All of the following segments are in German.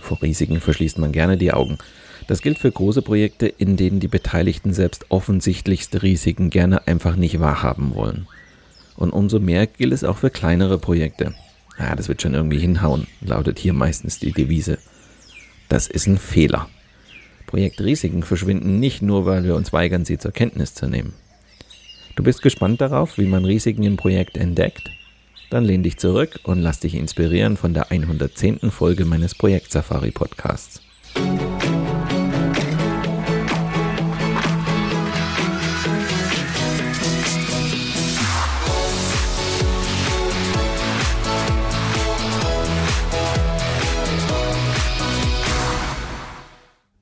Vor Risiken verschließt man gerne die Augen. Das gilt für große Projekte, in denen die Beteiligten selbst offensichtlichste Risiken gerne einfach nicht wahrhaben wollen. Und umso mehr gilt es auch für kleinere Projekte. Ja, das wird schon irgendwie hinhauen, lautet hier meistens die Devise. Das ist ein Fehler. Projektrisiken verschwinden nicht nur, weil wir uns weigern, sie zur Kenntnis zu nehmen. Du bist gespannt darauf, wie man Risiken im Projekt entdeckt? Dann lehn dich zurück und lass dich inspirieren von der 110. Folge meines Projekt Safari Podcasts.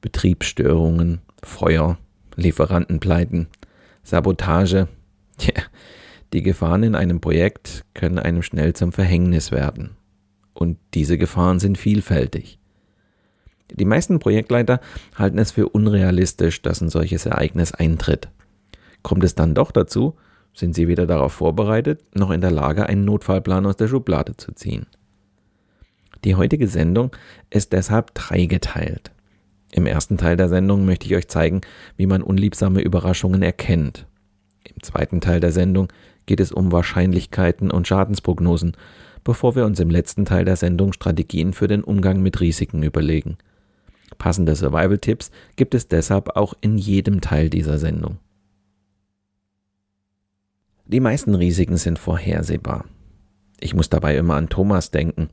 Betriebsstörungen, Feuer, Lieferantenpleiten, Sabotage. Ja, die Gefahren in einem Projekt können einem schnell zum Verhängnis werden. Und diese Gefahren sind vielfältig. Die meisten Projektleiter halten es für unrealistisch, dass ein solches Ereignis eintritt. Kommt es dann doch dazu, sind sie weder darauf vorbereitet, noch in der Lage, einen Notfallplan aus der Schublade zu ziehen. Die heutige Sendung ist deshalb dreigeteilt. Im ersten Teil der Sendung möchte ich euch zeigen, wie man unliebsame Überraschungen erkennt. Im zweiten Teil der Sendung geht es um Wahrscheinlichkeiten und Schadensprognosen, bevor wir uns im letzten Teil der Sendung Strategien für den Umgang mit Risiken überlegen. Passende Survival-Tipps gibt es deshalb auch in jedem Teil dieser Sendung. Die meisten Risiken sind vorhersehbar. Ich muss dabei immer an Thomas denken.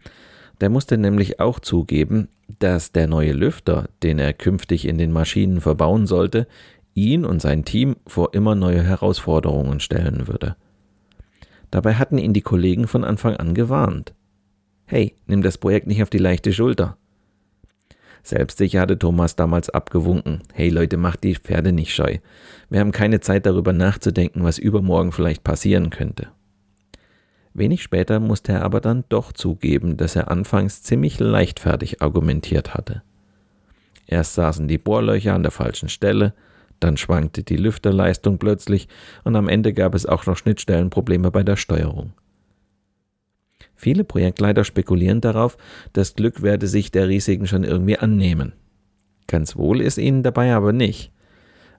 Der musste nämlich auch zugeben, dass der neue Lüfter, den er künftig in den Maschinen verbauen sollte, ihn und sein Team vor immer neue Herausforderungen stellen würde. Dabei hatten ihn die Kollegen von Anfang an gewarnt. Hey, nimm das Projekt nicht auf die leichte Schulter. Selbstsicher hatte Thomas damals abgewunken. Hey Leute, macht die Pferde nicht scheu. Wir haben keine Zeit darüber nachzudenken, was übermorgen vielleicht passieren könnte. Wenig später musste er aber dann doch zugeben, dass er anfangs ziemlich leichtfertig argumentiert hatte. Erst saßen die Bohrlöcher an der falschen Stelle, dann schwankte die Lüfterleistung plötzlich und am Ende gab es auch noch Schnittstellenprobleme bei der Steuerung. Viele Projektleiter spekulieren darauf, das Glück werde sich der Risiken schon irgendwie annehmen. Ganz wohl ist ihnen dabei aber nicht.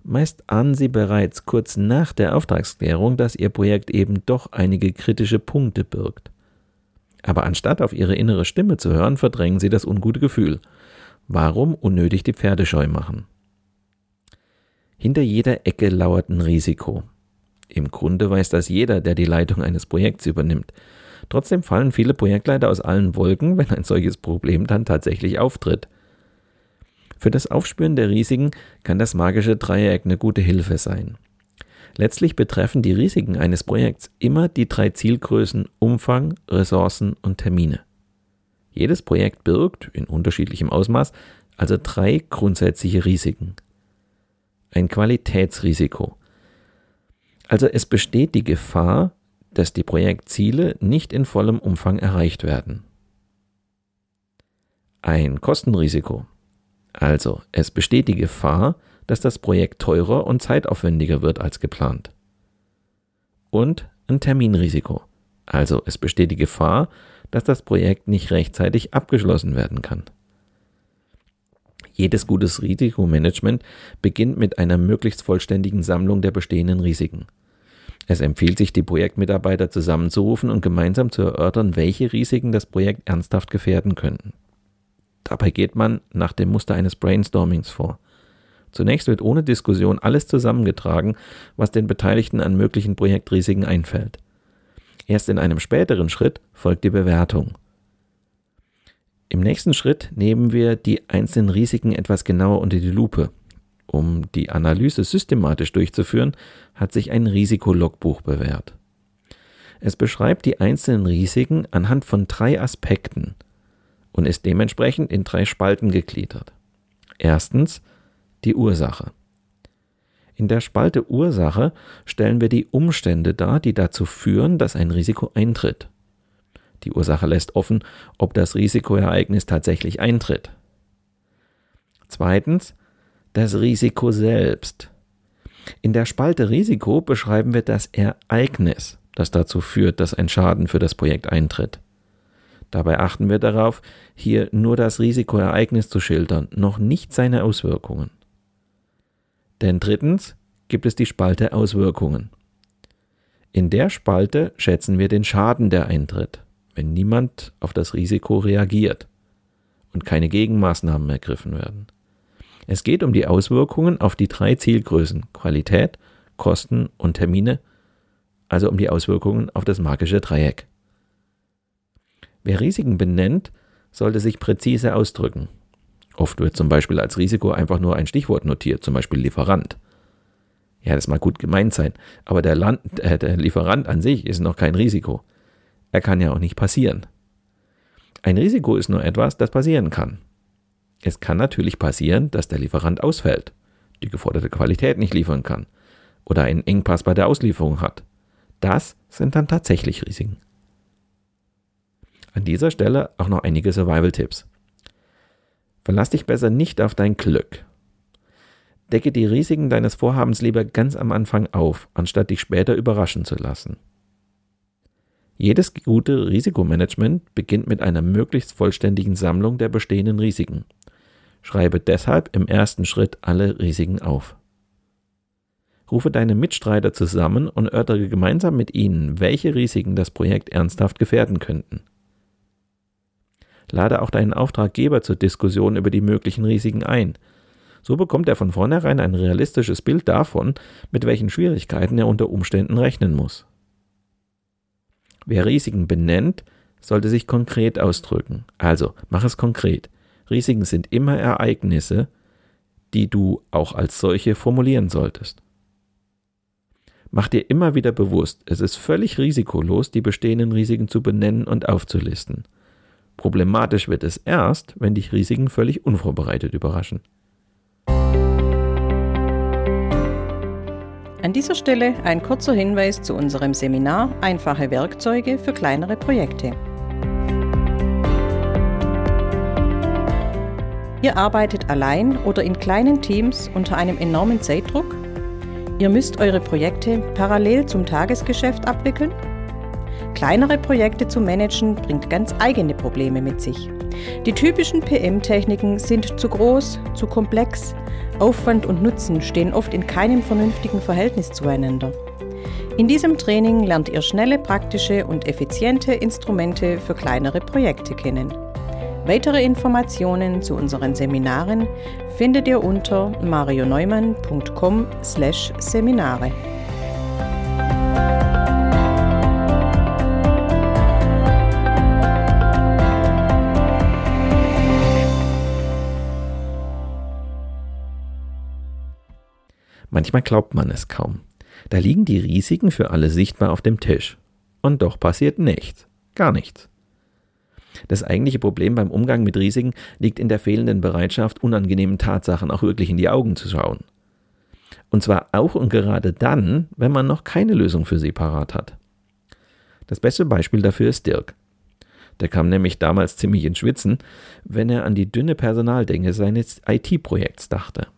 Meist ahnen sie bereits kurz nach der Auftragsklärung, dass ihr Projekt eben doch einige kritische Punkte birgt. Aber anstatt auf ihre innere Stimme zu hören, verdrängen sie das ungute Gefühl. Warum unnötig die Pferde scheu machen? Hinter jeder Ecke lauert ein Risiko. Im Grunde weiß das jeder, der die Leitung eines Projekts übernimmt. Trotzdem fallen viele Projektleiter aus allen Wolken, wenn ein solches Problem dann tatsächlich auftritt. Für das Aufspüren der Risiken kann das magische Dreieck eine gute Hilfe sein. Letztlich betreffen die Risiken eines Projekts immer die drei Zielgrößen Umfang, Ressourcen und Termine. Jedes Projekt birgt, in unterschiedlichem Ausmaß, also drei grundsätzliche Risiken ein Qualitätsrisiko. Also es besteht die Gefahr, dass die Projektziele nicht in vollem Umfang erreicht werden. Ein Kostenrisiko. Also es besteht die Gefahr, dass das Projekt teurer und zeitaufwendiger wird als geplant. Und ein Terminrisiko. Also es besteht die Gefahr, dass das Projekt nicht rechtzeitig abgeschlossen werden kann. Jedes gutes Risikomanagement beginnt mit einer möglichst vollständigen Sammlung der bestehenden Risiken. Es empfiehlt sich, die Projektmitarbeiter zusammenzurufen und gemeinsam zu erörtern, welche Risiken das Projekt ernsthaft gefährden könnten. Dabei geht man nach dem Muster eines Brainstormings vor. Zunächst wird ohne Diskussion alles zusammengetragen, was den Beteiligten an möglichen Projektrisiken einfällt. Erst in einem späteren Schritt folgt die Bewertung. Im nächsten Schritt nehmen wir die einzelnen Risiken etwas genauer unter die Lupe. Um die Analyse systematisch durchzuführen, hat sich ein Risikologbuch bewährt. Es beschreibt die einzelnen Risiken anhand von drei Aspekten und ist dementsprechend in drei Spalten gegliedert. Erstens die Ursache. In der Spalte Ursache stellen wir die Umstände dar, die dazu führen, dass ein Risiko eintritt. Die Ursache lässt offen, ob das Risikoereignis tatsächlich eintritt. Zweitens das Risiko selbst. In der Spalte Risiko beschreiben wir das Ereignis, das dazu führt, dass ein Schaden für das Projekt eintritt. Dabei achten wir darauf, hier nur das Risikoereignis zu schildern, noch nicht seine Auswirkungen. Denn drittens gibt es die Spalte Auswirkungen. In der Spalte schätzen wir den Schaden, der eintritt, wenn niemand auf das Risiko reagiert und keine Gegenmaßnahmen ergriffen werden. Es geht um die Auswirkungen auf die drei Zielgrößen Qualität, Kosten und Termine, also um die Auswirkungen auf das magische Dreieck. Wer Risiken benennt, sollte sich präzise ausdrücken Oft wird zum Beispiel als Risiko einfach nur ein Stichwort notiert, zum Beispiel Lieferant. Ja, das mag gut gemeint sein, aber der, Land, äh, der Lieferant an sich ist noch kein Risiko. Er kann ja auch nicht passieren. Ein Risiko ist nur etwas, das passieren kann. Es kann natürlich passieren, dass der Lieferant ausfällt, die geforderte Qualität nicht liefern kann oder einen Engpass bei der Auslieferung hat. Das sind dann tatsächlich Risiken. An dieser Stelle auch noch einige Survival-Tipps. Verlass dich besser nicht auf dein Glück. Decke die Risiken deines Vorhabens lieber ganz am Anfang auf, anstatt dich später überraschen zu lassen. Jedes gute Risikomanagement beginnt mit einer möglichst vollständigen Sammlung der bestehenden Risiken. Schreibe deshalb im ersten Schritt alle Risiken auf. Rufe deine Mitstreiter zusammen und erörtere gemeinsam mit ihnen, welche Risiken das Projekt ernsthaft gefährden könnten. Lade auch deinen Auftraggeber zur Diskussion über die möglichen Risiken ein. So bekommt er von vornherein ein realistisches Bild davon, mit welchen Schwierigkeiten er unter Umständen rechnen muss. Wer Risiken benennt, sollte sich konkret ausdrücken. Also, mach es konkret. Risiken sind immer Ereignisse, die du auch als solche formulieren solltest. Mach dir immer wieder bewusst, es ist völlig risikolos, die bestehenden Risiken zu benennen und aufzulisten. Problematisch wird es erst, wenn dich Risiken völlig unvorbereitet überraschen. An dieser Stelle ein kurzer Hinweis zu unserem Seminar Einfache Werkzeuge für kleinere Projekte. Ihr arbeitet allein oder in kleinen Teams unter einem enormen Zeitdruck? Ihr müsst eure Projekte parallel zum Tagesgeschäft abwickeln? Kleinere Projekte zu managen bringt ganz eigene Probleme mit sich. Die typischen PM-Techniken sind zu groß, zu komplex, Aufwand und Nutzen stehen oft in keinem vernünftigen Verhältnis zueinander. In diesem Training lernt ihr schnelle, praktische und effiziente Instrumente für kleinere Projekte kennen. Weitere Informationen zu unseren Seminaren findet ihr unter marioneumann.com/seminare. Manchmal glaubt man es kaum. Da liegen die Risiken für alle sichtbar auf dem Tisch. Und doch passiert nichts. Gar nichts. Das eigentliche Problem beim Umgang mit Risiken liegt in der fehlenden Bereitschaft, unangenehmen Tatsachen auch wirklich in die Augen zu schauen. Und zwar auch und gerade dann, wenn man noch keine Lösung für sie parat hat. Das beste Beispiel dafür ist Dirk. Der kam nämlich damals ziemlich ins Schwitzen, wenn er an die dünne Personaldänge seines IT-Projekts dachte.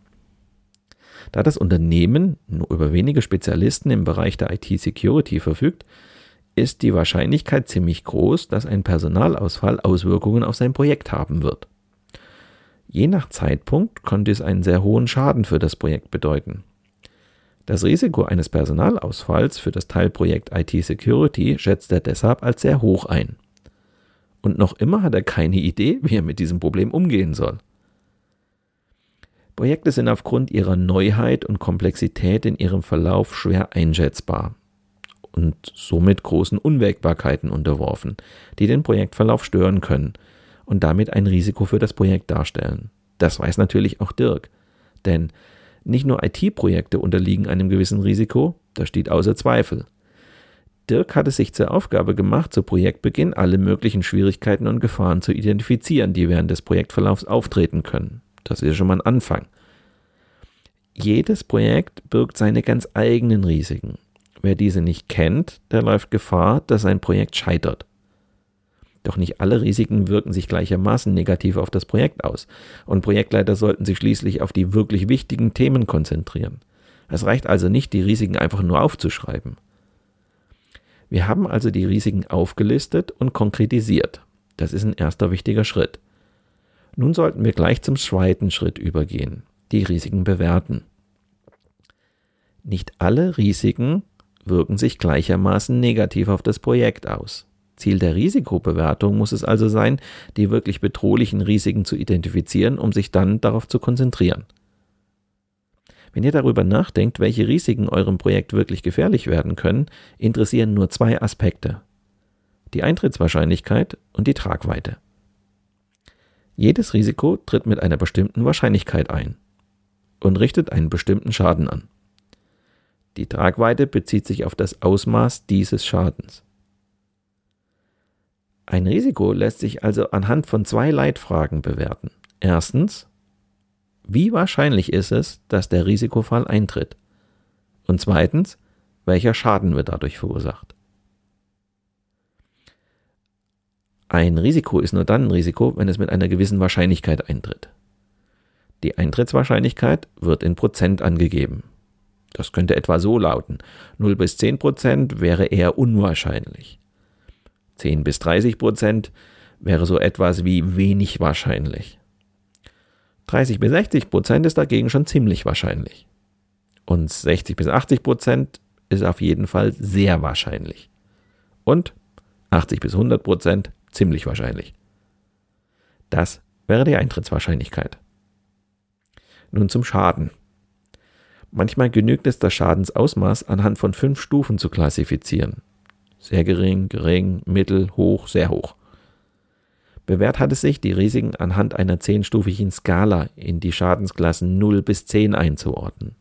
Da das Unternehmen nur über wenige Spezialisten im Bereich der IT-Security verfügt, ist die Wahrscheinlichkeit ziemlich groß, dass ein Personalausfall Auswirkungen auf sein Projekt haben wird. Je nach Zeitpunkt konnte es einen sehr hohen Schaden für das Projekt bedeuten. Das Risiko eines Personalausfalls für das Teilprojekt IT Security schätzt er deshalb als sehr hoch ein. Und noch immer hat er keine Idee, wie er mit diesem Problem umgehen soll. Projekte sind aufgrund ihrer Neuheit und Komplexität in ihrem Verlauf schwer einschätzbar und somit großen Unwägbarkeiten unterworfen, die den Projektverlauf stören können und damit ein Risiko für das Projekt darstellen. Das weiß natürlich auch Dirk, denn nicht nur IT-Projekte unterliegen einem gewissen Risiko, das steht außer Zweifel. Dirk hat es sich zur Aufgabe gemacht, zu Projektbeginn alle möglichen Schwierigkeiten und Gefahren zu identifizieren, die während des Projektverlaufs auftreten können. Das ist schon mal ein Anfang. Jedes Projekt birgt seine ganz eigenen Risiken. Wer diese nicht kennt, der läuft Gefahr, dass sein Projekt scheitert. Doch nicht alle Risiken wirken sich gleichermaßen negativ auf das Projekt aus, und Projektleiter sollten sich schließlich auf die wirklich wichtigen Themen konzentrieren. Es reicht also nicht, die Risiken einfach nur aufzuschreiben. Wir haben also die Risiken aufgelistet und konkretisiert. Das ist ein erster wichtiger Schritt. Nun sollten wir gleich zum zweiten Schritt übergehen, die Risiken bewerten. Nicht alle Risiken wirken sich gleichermaßen negativ auf das Projekt aus. Ziel der Risikobewertung muss es also sein, die wirklich bedrohlichen Risiken zu identifizieren, um sich dann darauf zu konzentrieren. Wenn ihr darüber nachdenkt, welche Risiken eurem Projekt wirklich gefährlich werden können, interessieren nur zwei Aspekte. Die Eintrittswahrscheinlichkeit und die Tragweite. Jedes Risiko tritt mit einer bestimmten Wahrscheinlichkeit ein und richtet einen bestimmten Schaden an. Die Tragweite bezieht sich auf das Ausmaß dieses Schadens. Ein Risiko lässt sich also anhand von zwei Leitfragen bewerten. Erstens, wie wahrscheinlich ist es, dass der Risikofall eintritt? Und zweitens, welcher Schaden wird dadurch verursacht? Ein Risiko ist nur dann ein Risiko, wenn es mit einer gewissen Wahrscheinlichkeit eintritt. Die Eintrittswahrscheinlichkeit wird in Prozent angegeben. Das könnte etwa so lauten. 0 bis 10 Prozent wäre eher unwahrscheinlich. 10 bis 30 Prozent wäre so etwas wie wenig wahrscheinlich. 30 bis 60 Prozent ist dagegen schon ziemlich wahrscheinlich. Und 60 bis 80 Prozent ist auf jeden Fall sehr wahrscheinlich. Und 80 bis 100 Prozent ziemlich wahrscheinlich. Das wäre die Eintrittswahrscheinlichkeit. Nun zum Schaden. Manchmal genügt es, das Schadensausmaß anhand von fünf Stufen zu klassifizieren. Sehr gering, gering, mittel, hoch, sehr hoch. Bewährt hat es sich, die Risiken anhand einer zehnstufigen Skala in die Schadensklassen 0 bis 10 einzuordnen.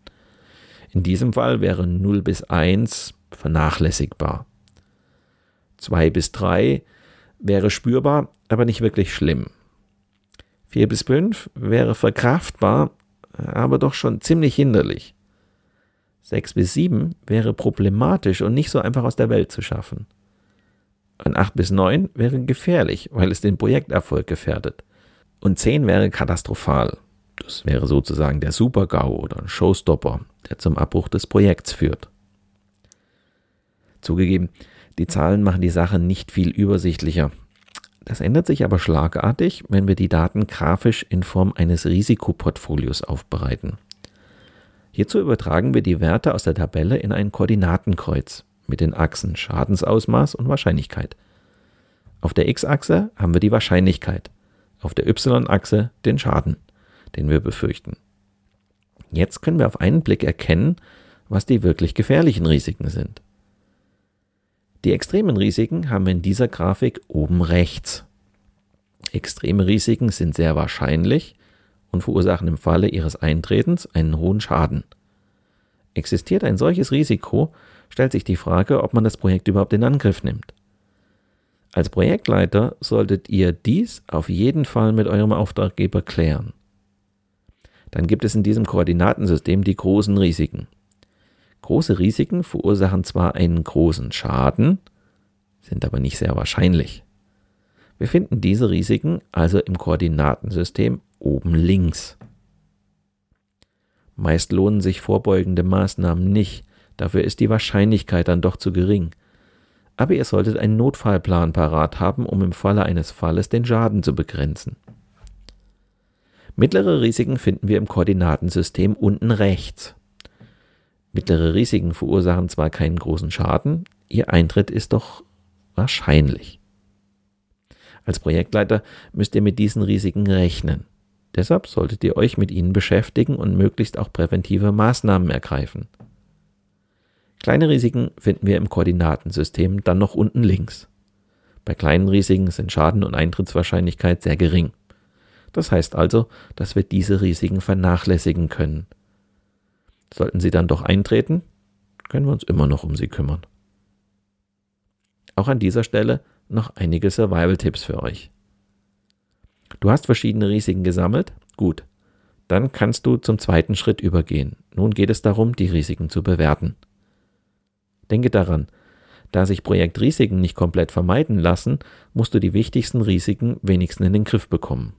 In diesem Fall wäre 0 bis 1 vernachlässigbar. 2 bis 3 wäre spürbar, aber nicht wirklich schlimm. 4 bis 5 wäre verkraftbar, aber doch schon ziemlich hinderlich. 6 bis 7 wäre problematisch und nicht so einfach aus der Welt zu schaffen. Ein 8 bis 9 wäre gefährlich, weil es den Projekterfolg gefährdet. Und 10 wäre katastrophal. Das wäre sozusagen der Super-GAU oder ein Showstopper, der zum Abbruch des Projekts führt. Zugegeben, die Zahlen machen die Sache nicht viel übersichtlicher. Das ändert sich aber schlagartig, wenn wir die Daten grafisch in Form eines Risikoportfolios aufbereiten. Hierzu übertragen wir die Werte aus der Tabelle in ein Koordinatenkreuz mit den Achsen Schadensausmaß und Wahrscheinlichkeit. Auf der x-Achse haben wir die Wahrscheinlichkeit, auf der y-Achse den Schaden, den wir befürchten. Jetzt können wir auf einen Blick erkennen, was die wirklich gefährlichen Risiken sind. Die extremen Risiken haben wir in dieser Grafik oben rechts. Extreme Risiken sind sehr wahrscheinlich und verursachen im Falle ihres Eintretens einen hohen Schaden. Existiert ein solches Risiko, stellt sich die Frage, ob man das Projekt überhaupt in Angriff nimmt. Als Projektleiter solltet ihr dies auf jeden Fall mit eurem Auftraggeber klären. Dann gibt es in diesem Koordinatensystem die großen Risiken. Große Risiken verursachen zwar einen großen Schaden, sind aber nicht sehr wahrscheinlich. Wir finden diese Risiken also im Koordinatensystem oben links. Meist lohnen sich vorbeugende Maßnahmen nicht, Dafür ist die Wahrscheinlichkeit dann doch zu gering. Aber ihr solltet einen Notfallplan parat haben, um im Falle eines Falles den Schaden zu begrenzen. Mittlere Risiken finden wir im Koordinatensystem unten rechts. Mittlere Risiken verursachen zwar keinen großen Schaden, ihr Eintritt ist doch wahrscheinlich. Als Projektleiter müsst ihr mit diesen Risiken rechnen. Deshalb solltet ihr euch mit ihnen beschäftigen und möglichst auch präventive Maßnahmen ergreifen. Kleine Risiken finden wir im Koordinatensystem dann noch unten links. Bei kleinen Risiken sind Schaden und Eintrittswahrscheinlichkeit sehr gering. Das heißt also, dass wir diese Risiken vernachlässigen können. Sollten sie dann doch eintreten, können wir uns immer noch um sie kümmern. Auch an dieser Stelle noch einige Survival-Tipps für euch. Du hast verschiedene Risiken gesammelt? Gut. Dann kannst du zum zweiten Schritt übergehen. Nun geht es darum, die Risiken zu bewerten. Denke daran, da sich Projektrisiken nicht komplett vermeiden lassen, musst du die wichtigsten Risiken wenigstens in den Griff bekommen.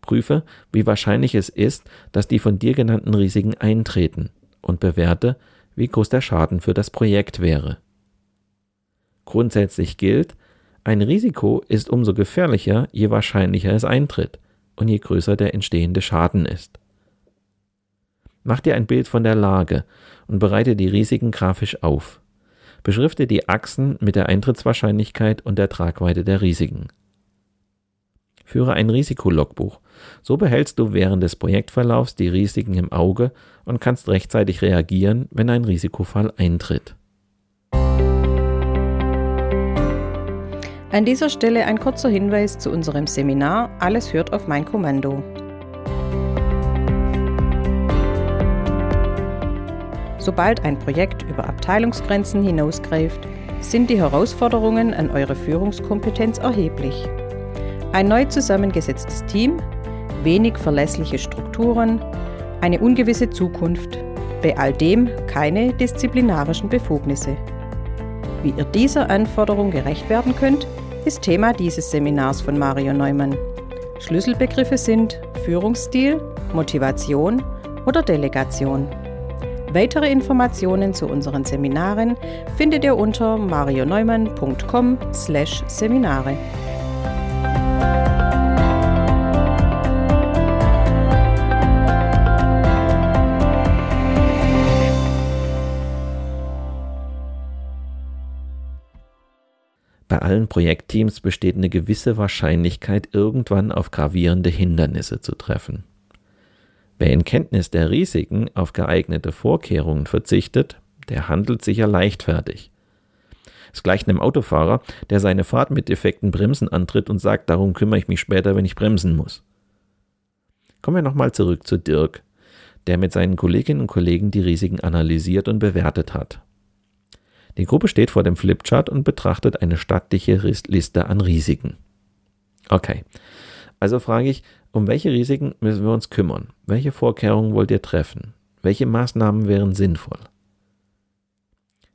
Prüfe, wie wahrscheinlich es ist, dass die von dir genannten Risiken eintreten und bewerte, wie groß der Schaden für das Projekt wäre. Grundsätzlich gilt, ein Risiko ist umso gefährlicher, je wahrscheinlicher es eintritt und je größer der entstehende Schaden ist. Mach dir ein Bild von der Lage und bereite die Risiken grafisch auf. Beschrifte die Achsen mit der Eintrittswahrscheinlichkeit und der Tragweite der Risiken. Führe ein Risikologbuch. So behältst du während des Projektverlaufs die Risiken im Auge und kannst rechtzeitig reagieren, wenn ein Risikofall eintritt. An dieser Stelle ein kurzer Hinweis zu unserem Seminar Alles hört auf mein Kommando. Sobald ein Projekt über Abteilungsgrenzen hinausgreift, sind die Herausforderungen an eure Führungskompetenz erheblich. Ein neu zusammengesetztes Team, wenig verlässliche Strukturen, eine ungewisse Zukunft, bei all dem keine disziplinarischen Befugnisse. Wie ihr dieser Anforderung gerecht werden könnt, ist Thema dieses Seminars von Mario Neumann. Schlüsselbegriffe sind Führungsstil, Motivation oder Delegation. Weitere Informationen zu unseren Seminaren findet ihr unter marioneumann.com/seminare. Bei allen Projektteams besteht eine gewisse Wahrscheinlichkeit, irgendwann auf gravierende Hindernisse zu treffen. Wer in Kenntnis der Risiken auf geeignete Vorkehrungen verzichtet, der handelt sicher leichtfertig. Es gleicht einem Autofahrer, der seine Fahrt mit defekten Bremsen antritt und sagt, darum kümmere ich mich später, wenn ich bremsen muss. Kommen wir nochmal zurück zu Dirk, der mit seinen Kolleginnen und Kollegen die Risiken analysiert und bewertet hat. Die Gruppe steht vor dem Flipchart und betrachtet eine stattliche Liste an Risiken. Okay, also frage ich, um welche Risiken müssen wir uns kümmern? Welche Vorkehrungen wollt ihr treffen? Welche Maßnahmen wären sinnvoll?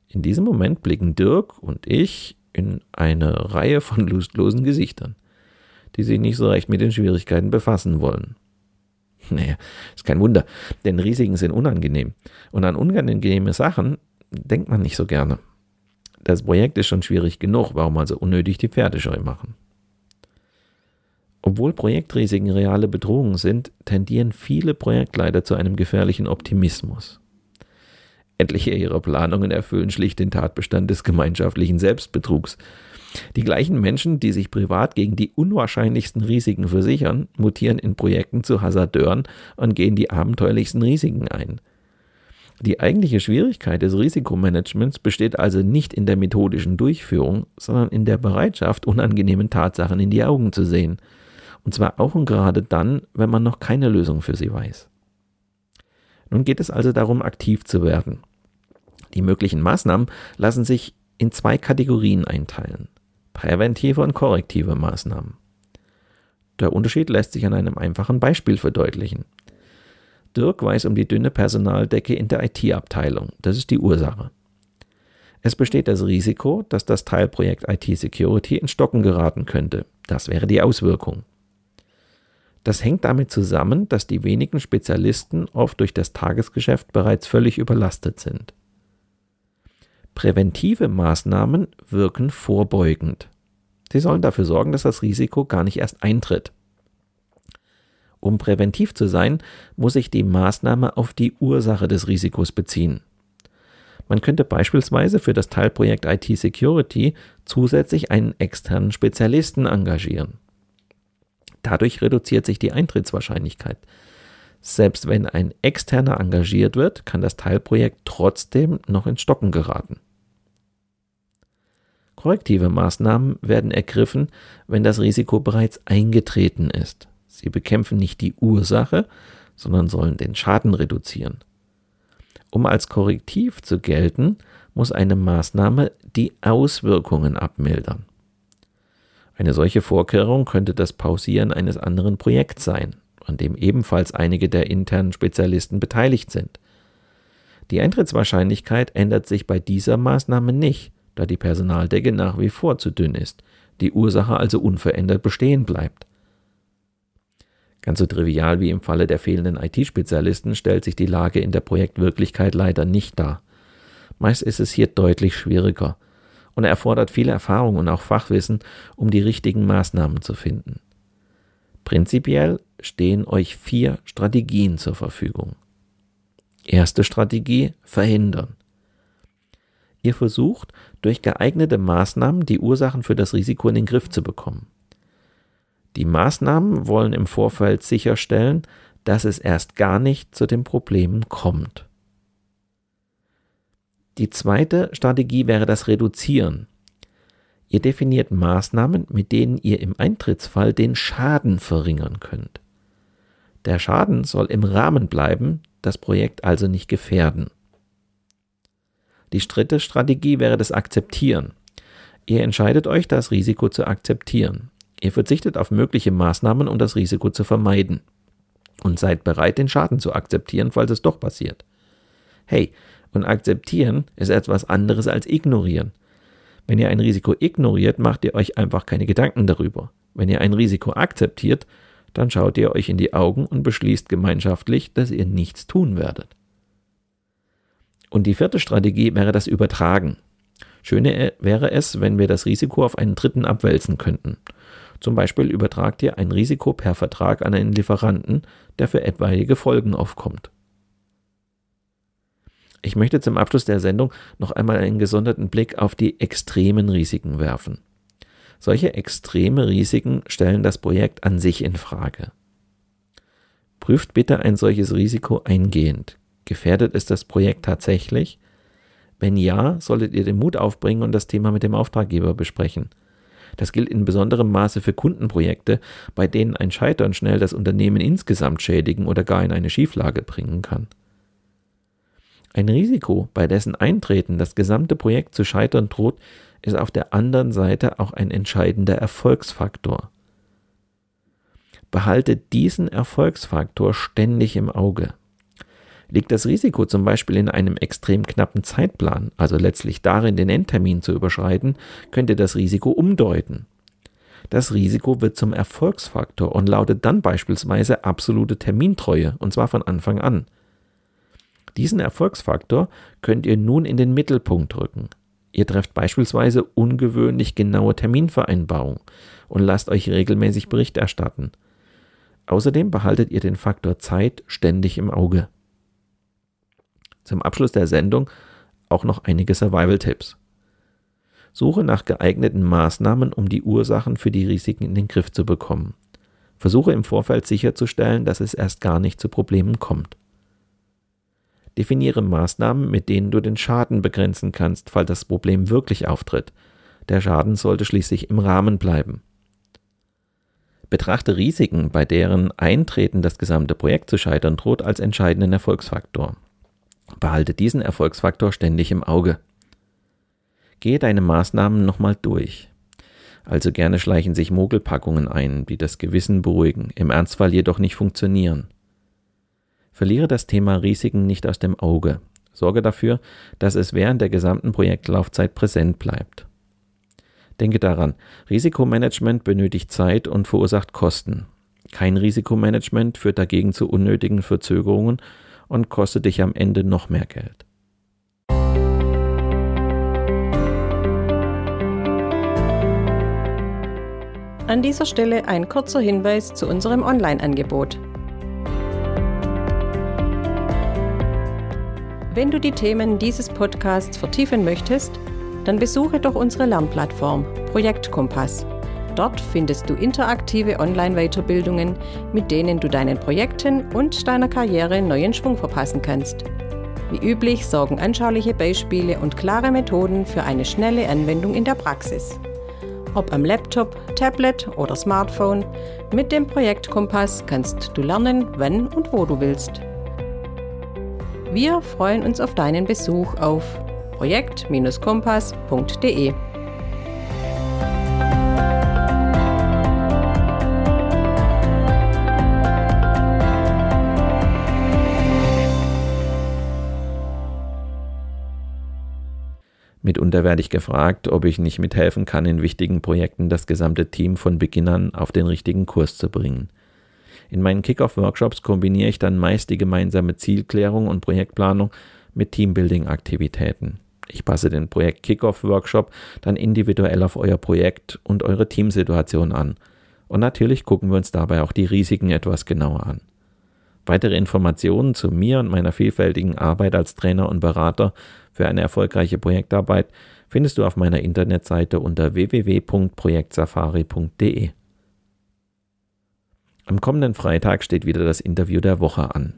In diesem Moment blicken Dirk und ich in eine Reihe von lustlosen Gesichtern, die sich nicht so recht mit den Schwierigkeiten befassen wollen. Naja, ist kein Wunder, denn Risiken sind unangenehm. Und an unangenehme Sachen denkt man nicht so gerne. Das Projekt ist schon schwierig genug, warum also unnötig die Pferde scheu machen? Obwohl Projektrisiken reale Bedrohungen sind, tendieren viele Projektleiter zu einem gefährlichen Optimismus. Etliche ihrer Planungen erfüllen schlicht den Tatbestand des gemeinschaftlichen Selbstbetrugs. Die gleichen Menschen, die sich privat gegen die unwahrscheinlichsten Risiken versichern, mutieren in Projekten zu Hasardeuren und gehen die abenteuerlichsten Risiken ein. Die eigentliche Schwierigkeit des Risikomanagements besteht also nicht in der methodischen Durchführung, sondern in der Bereitschaft, unangenehmen Tatsachen in die Augen zu sehen. Und zwar auch und gerade dann, wenn man noch keine Lösung für sie weiß. Nun geht es also darum, aktiv zu werden. Die möglichen Maßnahmen lassen sich in zwei Kategorien einteilen. Präventive und korrektive Maßnahmen. Der Unterschied lässt sich an einem einfachen Beispiel verdeutlichen. Dirk weiß um die dünne Personaldecke in der IT-Abteilung. Das ist die Ursache. Es besteht das Risiko, dass das Teilprojekt IT Security in Stocken geraten könnte. Das wäre die Auswirkung. Das hängt damit zusammen, dass die wenigen Spezialisten oft durch das Tagesgeschäft bereits völlig überlastet sind. Präventive Maßnahmen wirken vorbeugend. Sie sollen dafür sorgen, dass das Risiko gar nicht erst eintritt. Um präventiv zu sein, muss sich die Maßnahme auf die Ursache des Risikos beziehen. Man könnte beispielsweise für das Teilprojekt IT Security zusätzlich einen externen Spezialisten engagieren. Dadurch reduziert sich die Eintrittswahrscheinlichkeit. Selbst wenn ein externer engagiert wird, kann das Teilprojekt trotzdem noch ins Stocken geraten. Korrektive Maßnahmen werden ergriffen, wenn das Risiko bereits eingetreten ist. Sie bekämpfen nicht die Ursache, sondern sollen den Schaden reduzieren. Um als Korrektiv zu gelten, muss eine Maßnahme die Auswirkungen abmildern. Eine solche Vorkehrung könnte das Pausieren eines anderen Projekts sein, an dem ebenfalls einige der internen Spezialisten beteiligt sind. Die Eintrittswahrscheinlichkeit ändert sich bei dieser Maßnahme nicht, da die Personaldecke nach wie vor zu dünn ist, die Ursache also unverändert bestehen bleibt. Ganz so trivial wie im Falle der fehlenden IT-Spezialisten stellt sich die Lage in der Projektwirklichkeit leider nicht dar. Meist ist es hier deutlich schwieriger, und er erfordert viel Erfahrung und auch Fachwissen, um die richtigen Maßnahmen zu finden. Prinzipiell stehen euch vier Strategien zur Verfügung. Erste Strategie verhindern. Ihr versucht, durch geeignete Maßnahmen die Ursachen für das Risiko in den Griff zu bekommen. Die Maßnahmen wollen im Vorfeld sicherstellen, dass es erst gar nicht zu den Problemen kommt. Die zweite Strategie wäre das Reduzieren. Ihr definiert Maßnahmen, mit denen ihr im Eintrittsfall den Schaden verringern könnt. Der Schaden soll im Rahmen bleiben, das Projekt also nicht gefährden. Die dritte Strategie wäre das Akzeptieren. Ihr entscheidet euch, das Risiko zu akzeptieren. Ihr verzichtet auf mögliche Maßnahmen, um das Risiko zu vermeiden. Und seid bereit, den Schaden zu akzeptieren, falls es doch passiert. Hey, und akzeptieren ist etwas anderes als ignorieren. Wenn ihr ein Risiko ignoriert, macht ihr euch einfach keine Gedanken darüber. Wenn ihr ein Risiko akzeptiert, dann schaut ihr euch in die Augen und beschließt gemeinschaftlich, dass ihr nichts tun werdet. Und die vierte Strategie wäre das Übertragen. Schöne wäre es, wenn wir das Risiko auf einen Dritten abwälzen könnten. Zum Beispiel übertragt ihr ein Risiko per Vertrag an einen Lieferanten, der für etwaige Folgen aufkommt. Ich möchte zum Abschluss der Sendung noch einmal einen gesonderten Blick auf die extremen Risiken werfen. Solche extreme Risiken stellen das Projekt an sich in Frage. Prüft bitte ein solches Risiko eingehend. Gefährdet es das Projekt tatsächlich? Wenn ja, solltet ihr den Mut aufbringen und das Thema mit dem Auftraggeber besprechen. Das gilt in besonderem Maße für Kundenprojekte, bei denen ein Scheitern schnell das Unternehmen insgesamt schädigen oder gar in eine Schieflage bringen kann. Ein Risiko, bei dessen Eintreten das gesamte Projekt zu scheitern droht, ist auf der anderen Seite auch ein entscheidender Erfolgsfaktor. Behaltet diesen Erfolgsfaktor ständig im Auge. Liegt das Risiko zum Beispiel in einem extrem knappen Zeitplan, also letztlich darin, den Endtermin zu überschreiten, könnt ihr das Risiko umdeuten. Das Risiko wird zum Erfolgsfaktor und lautet dann beispielsweise absolute Termintreue, und zwar von Anfang an. Diesen Erfolgsfaktor könnt ihr nun in den Mittelpunkt rücken. Ihr trefft beispielsweise ungewöhnlich genaue Terminvereinbarungen und lasst euch regelmäßig Bericht erstatten. Außerdem behaltet ihr den Faktor Zeit ständig im Auge. Zum Abschluss der Sendung auch noch einige Survival-Tipps. Suche nach geeigneten Maßnahmen, um die Ursachen für die Risiken in den Griff zu bekommen. Versuche im Vorfeld sicherzustellen, dass es erst gar nicht zu Problemen kommt. Definiere Maßnahmen, mit denen du den Schaden begrenzen kannst, falls das Problem wirklich auftritt. Der Schaden sollte schließlich im Rahmen bleiben. Betrachte Risiken, bei deren Eintreten das gesamte Projekt zu scheitern droht, als entscheidenden Erfolgsfaktor. Behalte diesen Erfolgsfaktor ständig im Auge. Gehe deine Maßnahmen nochmal durch. Also gerne schleichen sich Mogelpackungen ein, die das Gewissen beruhigen, im Ernstfall jedoch nicht funktionieren. Verliere das Thema Risiken nicht aus dem Auge. Sorge dafür, dass es während der gesamten Projektlaufzeit präsent bleibt. Denke daran, Risikomanagement benötigt Zeit und verursacht Kosten. Kein Risikomanagement führt dagegen zu unnötigen Verzögerungen und kostet dich am Ende noch mehr Geld. An dieser Stelle ein kurzer Hinweis zu unserem Online-Angebot. Wenn du die Themen dieses Podcasts vertiefen möchtest, dann besuche doch unsere Lernplattform Projekt Kompass. Dort findest du interaktive Online-Weiterbildungen, mit denen du deinen Projekten und deiner Karriere neuen Schwung verpassen kannst. Wie üblich sorgen anschauliche Beispiele und klare Methoden für eine schnelle Anwendung in der Praxis. Ob am Laptop, Tablet oder Smartphone, mit dem Projekt Kompass kannst du lernen, wann und wo du willst. Wir freuen uns auf deinen Besuch auf projekt-kompass.de. Mitunter werde ich gefragt, ob ich nicht mithelfen kann, in wichtigen Projekten das gesamte Team von Beginn an auf den richtigen Kurs zu bringen. In meinen Kickoff-Workshops kombiniere ich dann meist die gemeinsame Zielklärung und Projektplanung mit Teambuilding-Aktivitäten. Ich passe den Projekt Kickoff-Workshop dann individuell auf euer Projekt und eure Teamsituation an. Und natürlich gucken wir uns dabei auch die Risiken etwas genauer an. Weitere Informationen zu mir und meiner vielfältigen Arbeit als Trainer und Berater für eine erfolgreiche Projektarbeit findest du auf meiner Internetseite unter www.projektsafari.de. Am kommenden Freitag steht wieder das Interview der Woche an.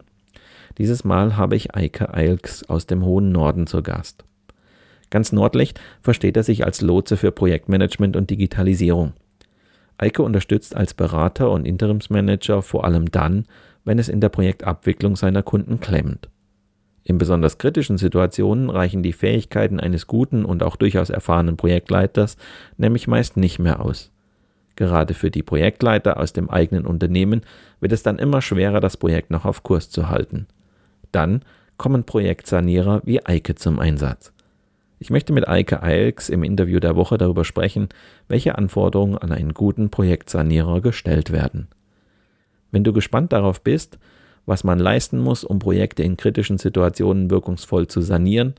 Dieses Mal habe ich Eike Eilks aus dem hohen Norden zu Gast. Ganz nordlich versteht er sich als Lotse für Projektmanagement und Digitalisierung. Eike unterstützt als Berater und Interimsmanager vor allem dann, wenn es in der Projektabwicklung seiner Kunden klemmt. In besonders kritischen Situationen reichen die Fähigkeiten eines guten und auch durchaus erfahrenen Projektleiters nämlich meist nicht mehr aus. Gerade für die Projektleiter aus dem eigenen Unternehmen wird es dann immer schwerer, das Projekt noch auf Kurs zu halten. Dann kommen Projektsanierer wie Eike zum Einsatz. Ich möchte mit Eike Eilks im Interview der Woche darüber sprechen, welche Anforderungen an einen guten Projektsanierer gestellt werden. Wenn du gespannt darauf bist, was man leisten muss, um Projekte in kritischen Situationen wirkungsvoll zu sanieren,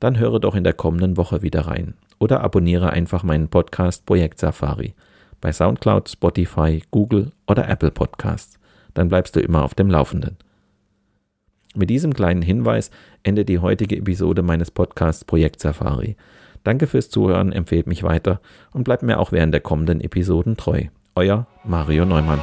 dann höre doch in der kommenden Woche wieder rein oder abonniere einfach meinen Podcast Projekt Safari bei SoundCloud, Spotify, Google oder Apple Podcasts. Dann bleibst du immer auf dem Laufenden. Mit diesem kleinen Hinweis endet die heutige Episode meines Podcasts Projekt Safari. Danke fürs Zuhören, empfehlt mich weiter und bleibt mir auch während der kommenden Episoden treu. Euer Mario Neumann.